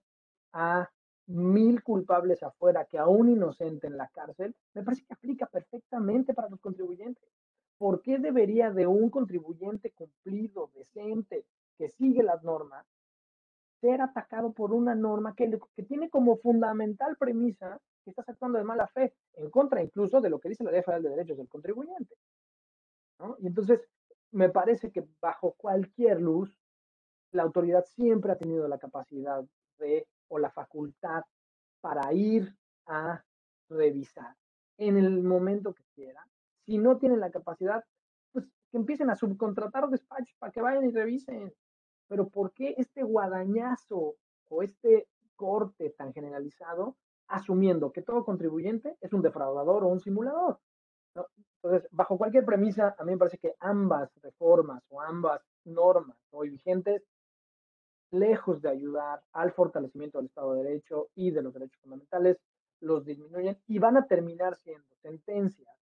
S2: a mil culpables afuera que a un inocente en la cárcel, me parece que aplica perfectamente para los contribuyentes. ¿Por qué debería de un contribuyente cumplido, decente, que sigue las normas, ser atacado por una norma que, que tiene como fundamental premisa que estás actuando de mala fe, en contra incluso de lo que dice la Ley Federal de Derechos del Contribuyente? ¿no? Y entonces, me parece que bajo cualquier luz, la autoridad siempre ha tenido la capacidad de o la facultad para ir a revisar en el momento que quiera. Si no tienen la capacidad, pues que empiecen a subcontratar despachos para que vayan y revisen. Pero ¿por qué este guadañazo o este corte tan generalizado asumiendo que todo contribuyente es un defraudador o un simulador? Entonces, bajo cualquier premisa, a mí me parece que ambas reformas o ambas normas hoy vigentes lejos de ayudar al fortalecimiento del Estado de Derecho y de los derechos fundamentales, los disminuyen y van a terminar siendo sentencias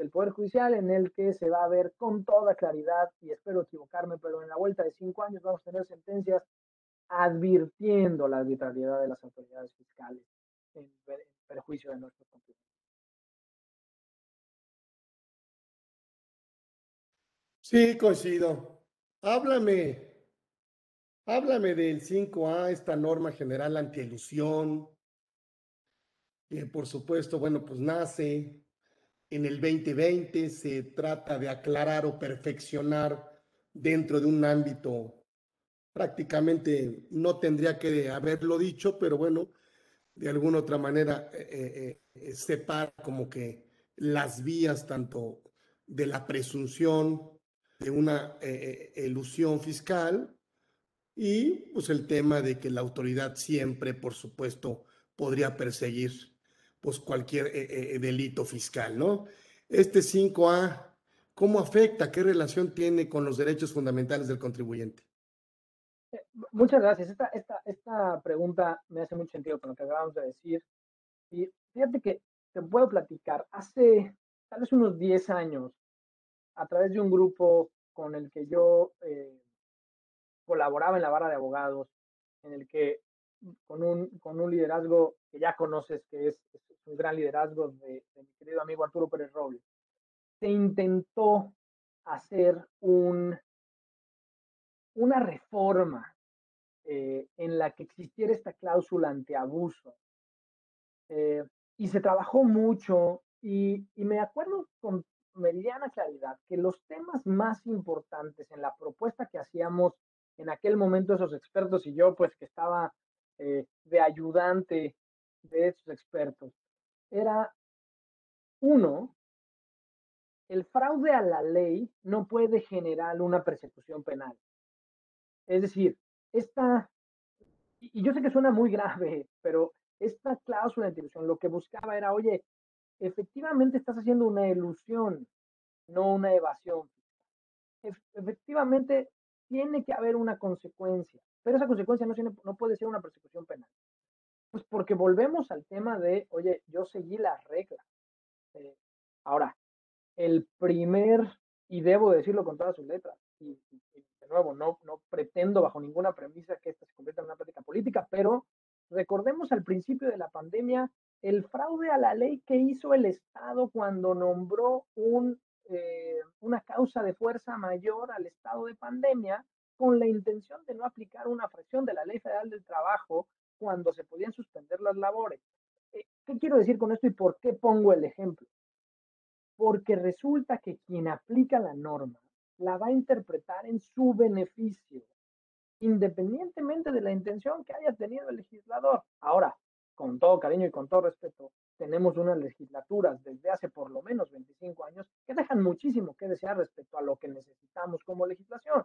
S2: del Poder Judicial en el que se va a ver con toda claridad, y espero equivocarme, pero en la vuelta de cinco años vamos a tener sentencias advirtiendo la arbitrariedad de las autoridades fiscales en, perjuicio de nuestros contribuyentes.
S1: Sí, coincido. Háblame Háblame del 5A, esta norma general antielusión, que por supuesto, bueno, pues nace en el 2020, se trata de aclarar o perfeccionar dentro de un ámbito prácticamente no tendría que haberlo dicho, pero bueno, de alguna otra manera eh, eh, eh, separa como que las vías tanto de la presunción de una ilusión fiscal y pues el tema de que la autoridad siempre, por supuesto, podría perseguir pues cualquier delito fiscal, ¿no? Este 5A, ¿cómo afecta? ¿Qué relación tiene con los derechos fundamentales del contribuyente?
S2: Muchas gracias. Esta, esta, esta pregunta me hace mucho sentido con lo que acabamos de decir. Y fíjate que te puedo platicar. Hace tal vez unos 10 años, a través de un grupo con el que yo eh, colaboraba en la barra de abogados, en el que con un, con un liderazgo que ya conoces, que es, un gran liderazgo de, mi querido amigo Arturo Pérez Robles, se intentó hacer un, una reforma eh, en la que existiera esta cláusula antiabuso. Eh, y se trabajó mucho y, y, me acuerdo con mediana claridad que los temas más importantes en la propuesta que hacíamos en aquel momento esos expertos y yo, pues que estaba eh, de ayudante de esos expertos, era uno, el fraude a la ley no puede generar una persecución penal. Es decir, esta, y yo sé que suena muy grave, pero esta cláusula de ilusión lo que buscaba era, oye, efectivamente estás haciendo una ilusión, no una evasión. efectivamente tiene que haber una consecuencia, pero esa consecuencia no, tiene, no puede ser una persecución penal. Pues porque volvemos al tema de, oye, yo seguí las reglas. Eh, ahora, el primer, y debo decirlo con todas sus letras, y, de nuevo, no, no pretendo bajo ninguna premisa que esta se convierta en una práctica política, pero recordemos al principio de la pandemia el fraude a la ley que hizo el Estado cuando nombró un, eh, una causa de fuerza mayor al estado de pandemia con la intención de no aplicar una fracción de la Ley Federal del Trabajo cuando se podían suspender las labores. Eh, ¿Qué quiero decir con esto y por qué pongo el ejemplo? Porque resulta que quien aplica la norma la va a interpretar en su beneficio, independientemente de la intención que haya tenido el legislador. Ahora, con todo cariño y con todo respeto, tenemos unas legislaturas desde hace por lo menos 25 años que dejan muchísimo que desear respecto a lo que necesitamos como legislación.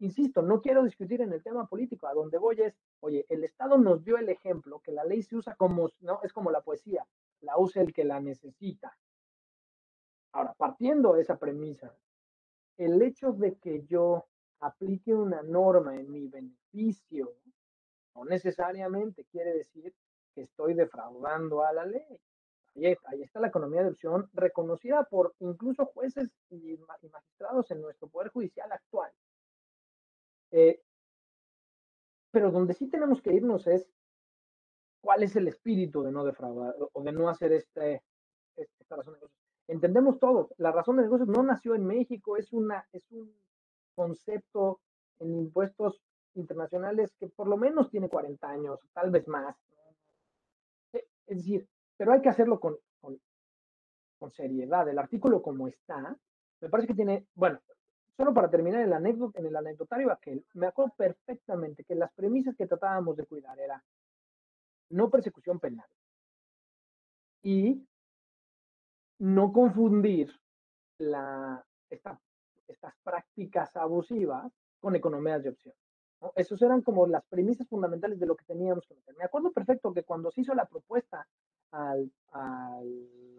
S2: Insisto, no quiero discutir en el tema político, a donde voy es, oye, el Estado nos dio el ejemplo que la ley se usa como, no, es como la poesía, la usa el que la necesita. Ahora, partiendo de esa premisa, el hecho de que yo aplique una norma en mi beneficio no necesariamente quiere decir que estoy defraudando a la ley. Ahí, está la economía de opción reconocida por incluso jueces y, magistrados en nuestro Poder Judicial actual. Eh, pero donde sí tenemos que irnos es cuál es el espíritu de no defraudar o de no hacer este, esta razón de cosas entendemos todo. La razón de negocios no nació en México, es, una, es un concepto en impuestos internacionales que por lo menos tiene 40 años, tal vez más. Es decir, pero hay que hacerlo con, con, con seriedad. El artículo como está, me parece que tiene, bueno, solo para terminar el anécdota, en el anecdotario aquel, me acuerdo perfectamente que las premisas que tratábamos de cuidar era no persecución penal y no confundir la, estas prácticas abusivas con economías de opción. ¿no? Esas eran como las premisas fundamentales de lo que teníamos que meter. Me acuerdo perfecto que cuando se hizo la propuesta al,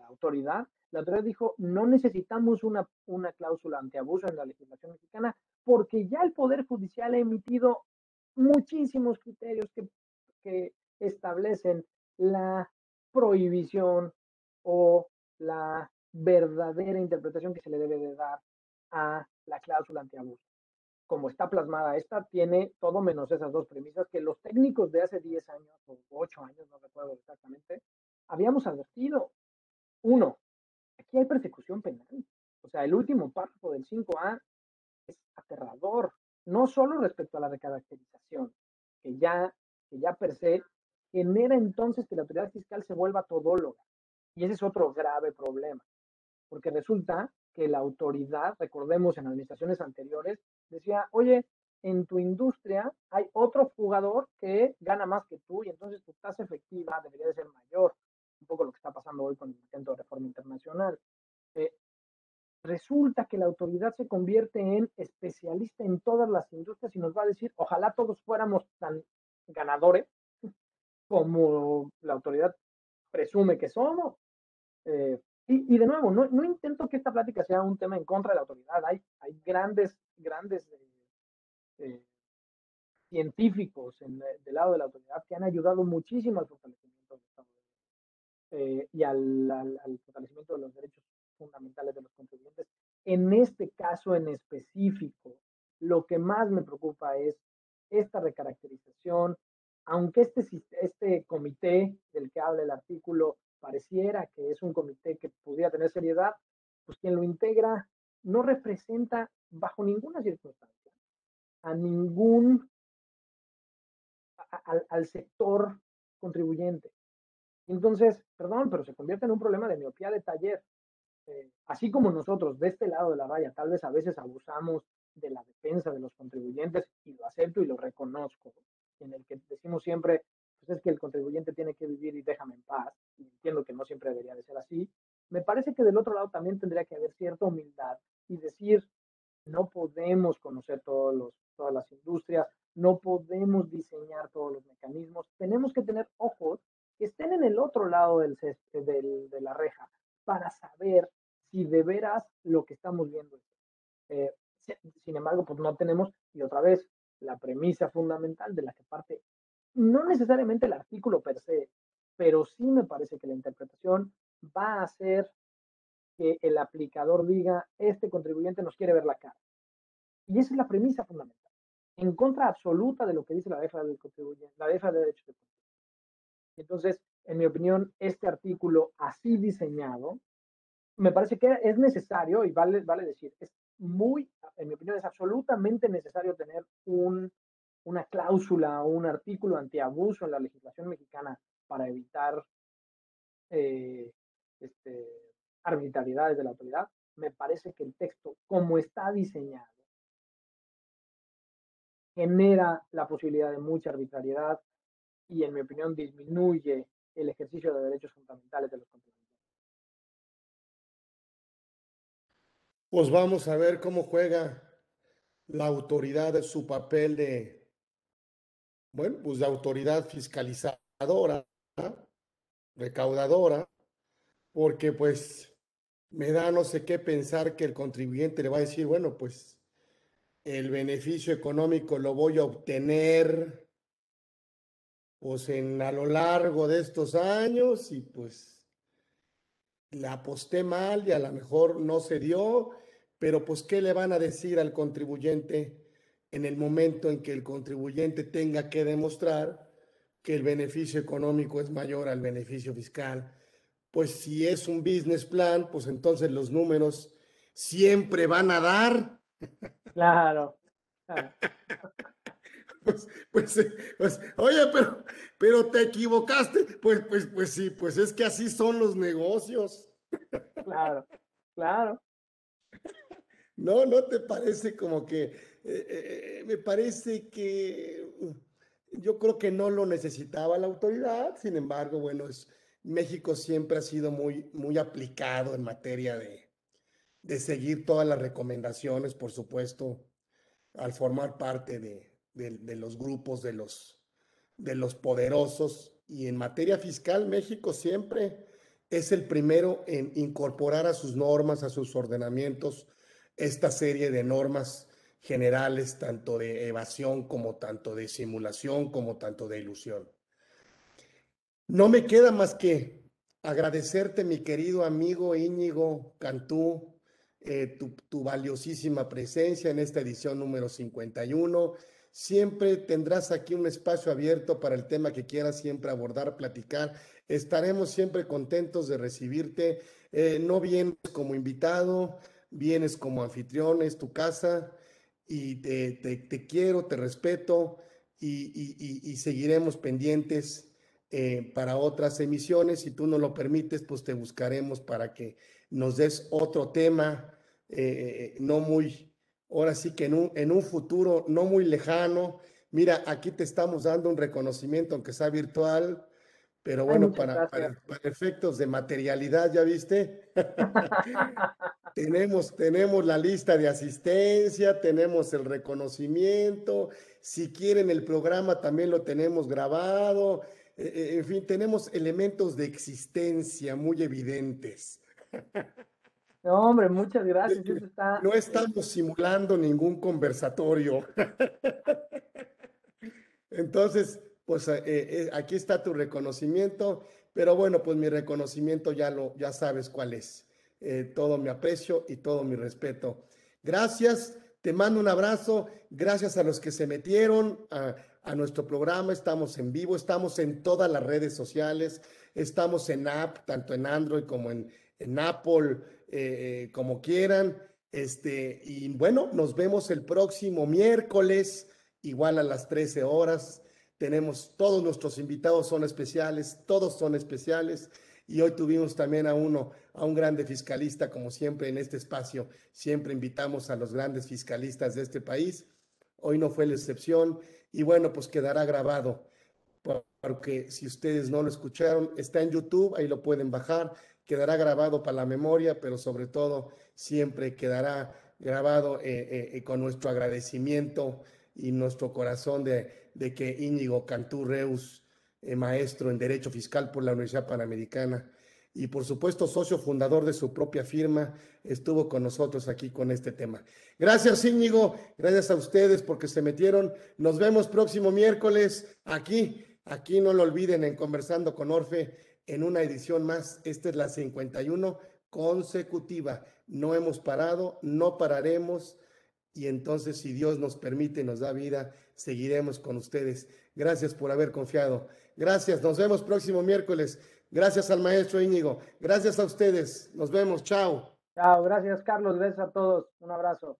S2: la autoridad, la autoridad dijo, no necesitamos una, una cláusula antiabuso en la legislación mexicana porque ya el Poder Judicial ha emitido muchísimos criterios que, que establecen la prohibición o la verdadera interpretación que se le debe de dar a la cláusula antiabuso. Como está plasmada esta, tiene todo menos esas dos premisas que los técnicos de hace 10 años o 8 años, no recuerdo exactamente, habíamos advertido. Uno, aquí hay persecución penal. O sea, el último párrafo del 5A es aterrador. no solo respecto a la recaracterización, que ya, que ya per se genera entonces que la autoridad fiscal se vuelva todóloga. Y ese es otro grave problema, porque resulta que la autoridad, recordemos en administraciones anteriores, decía, oye, en tu industria hay otro jugador que gana más que tú y entonces tu tasa efectiva debería de ser mayor. Un poco lo que está pasando hoy con el intento de reforma internacional. Eh, resulta que la autoridad se convierte en especialista en todas las industrias y nos va a decir, ojalá todos fuéramos tan ganadores como la autoridad presume que somos. Eh, y, de nuevo, no, intento que esta plática sea un tema en contra de la autoridad. Hay, hay grandes, grandes eh, científicos en, del lado de la autoridad que han ayudado muchísimo al fortalecimiento del Estado y al, al, fortalecimiento de los derechos fundamentales de los contribuyentes. En este caso en específico, lo que más me preocupa es esta recaracterización, aunque este, este comité del que habla el artículo pareciera que es un comité que pudiera tener seriedad, pues quien lo integra no representa bajo ninguna circunstancia a ningún, al, sector contribuyente. Entonces, perdón, pero se convierte en un problema de miopía de taller. Eh, así como nosotros de este lado de la raya tal vez a veces abusamos de la defensa de los contribuyentes y lo acepto y lo reconozco, en el que decimos siempre, pues es que el contribuyente tiene que vivir y déjame en paz, y entiendo que no siempre debería de ser así, me parece que del otro lado también tendría que haber cierta humildad y decir, no podemos conocer todos los, todas las industrias, no podemos diseñar todos los mecanismos, tenemos que tener ojos que estén en el otro lado del, de la reja para saber si de veras lo que estamos viendo es. Eh, sin embargo, pues no tenemos, y otra vez, la premisa fundamental de la que parte no necesariamente el artículo per se, pero sí me parece que la interpretación va a hacer que el aplicador diga, este contribuyente nos quiere ver la cara. Y esa es la premisa fundamental, en contra absoluta de lo que dice la DEFA del contribuyente, la de derechos de. Entonces, en mi opinión, este artículo así diseñado, me parece que es necesario, y vale, vale decir, es muy, en mi opinión, es absolutamente necesario tener un una cláusula o un artículo antiabuso en la legislación mexicana para evitar eh, este, arbitrariedades de la autoridad, me parece que el texto, como está diseñado, genera la posibilidad de mucha arbitrariedad y, en mi opinión, disminuye el ejercicio de derechos fundamentales de los contribuyentes.
S1: Pues vamos a ver cómo juega la autoridad su papel de bueno, pues de autoridad fiscalizadora, recaudadora, porque pues me da no sé qué pensar que el contribuyente le va a decir, bueno, pues el beneficio económico lo voy a obtener pues en a lo largo de estos años y pues la aposté mal y a lo mejor no se dio, pero pues ¿qué le van a decir al contribuyente? en el momento en que el contribuyente tenga que demostrar que el beneficio económico es mayor al beneficio fiscal. Pues si es un business plan, pues entonces los números siempre van a dar.
S2: Claro.
S1: Pues, pues, pues, oye, pero, pero te equivocaste. Pues, pues, pues sí, pues es que así son los negocios.
S2: Claro, claro.
S1: No, ¿no te parece como que eh, eh, me parece que mm, yo creo que no lo necesitaba la autoridad, sin embargo, bueno, es, México siempre ha sido muy, muy aplicado en materia de, de seguir todas las recomendaciones, por supuesto, al formar parte de, de, los grupos de los, de los poderosos. Y en materia fiscal, México siempre es el primero en incorporar a sus normas, a sus ordenamientos, esta serie de normas generales, tanto de evasión como tanto de simulación, como tanto de ilusión. No me queda más que agradecerte, mi querido amigo Íñigo Cantú, eh, tu, tu, valiosísima presencia en esta edición número 51. Siempre tendrás aquí un espacio abierto para el tema que quieras siempre abordar, platicar. Estaremos siempre contentos de recibirte. Eh, no vienes como invitado, vienes como anfitrión, es tu casa y te, te, quiero, te respeto y, y, seguiremos pendientes eh, para otras emisiones. Si tú no lo permites, pues te buscaremos para que nos des otro tema, eh, no muy, ahora sí que en un, en un futuro no muy lejano. Mira, aquí te estamos dando un reconocimiento, aunque sea virtual, pero bueno, para, para, efectos de materialidad, ¿ya viste? tenemos, tenemos la lista de asistencia, tenemos el reconocimiento, si quieren el programa también lo tenemos grabado, e, e, en fin, tenemos elementos de existencia muy evidentes.
S2: No, hombre, muchas gracias.
S1: No estamos simulando ningún conversatorio. Entonces, pues eh, eh, aquí está tu reconocimiento, pero bueno, pues mi reconocimiento ya lo, ya sabes cuál es. Eh, todo mi aprecio y todo mi respeto. Gracias, te mando un abrazo, gracias a los que se metieron a, nuestro programa, estamos en vivo, estamos en todas las redes sociales, estamos en app, tanto en Android como en, en Apple, como quieran. Este, y bueno, nos vemos el próximo miércoles, igual a las 13 horas. Tenemos, todos nuestros invitados son especiales, todos son especiales. Y hoy tuvimos también a uno, a un grande fiscalista, como siempre en este espacio. Siempre invitamos a los grandes fiscalistas de este país. Hoy no fue la excepción. Y bueno, pues quedará grabado. Porque si ustedes no lo escucharon, está en YouTube, ahí lo pueden bajar. Quedará grabado para la memoria, pero sobre todo siempre quedará grabado eh, eh, eh, con nuestro agradecimiento y nuestro corazón de, que Íñigo Cantú Reus, eh, maestro en Derecho Fiscal por la Universidad Panamericana y por supuesto socio fundador de su propia firma, estuvo con nosotros aquí con este tema. Gracias Íñigo, gracias a ustedes porque se metieron. Nos vemos próximo miércoles aquí, aquí no lo olviden en Conversando con Orfe en una edición más. Esta es la 51 consecutiva. No hemos parado, no pararemos y entonces si Dios nos permite, nos da vida, seguiremos con ustedes. Gracias por haber confiado. Gracias, nos vemos próximo miércoles. Gracias al maestro Íñigo. Gracias a ustedes. Nos vemos. Chao.
S2: Chao, gracias Carlos. Gracias a todos. Un abrazo.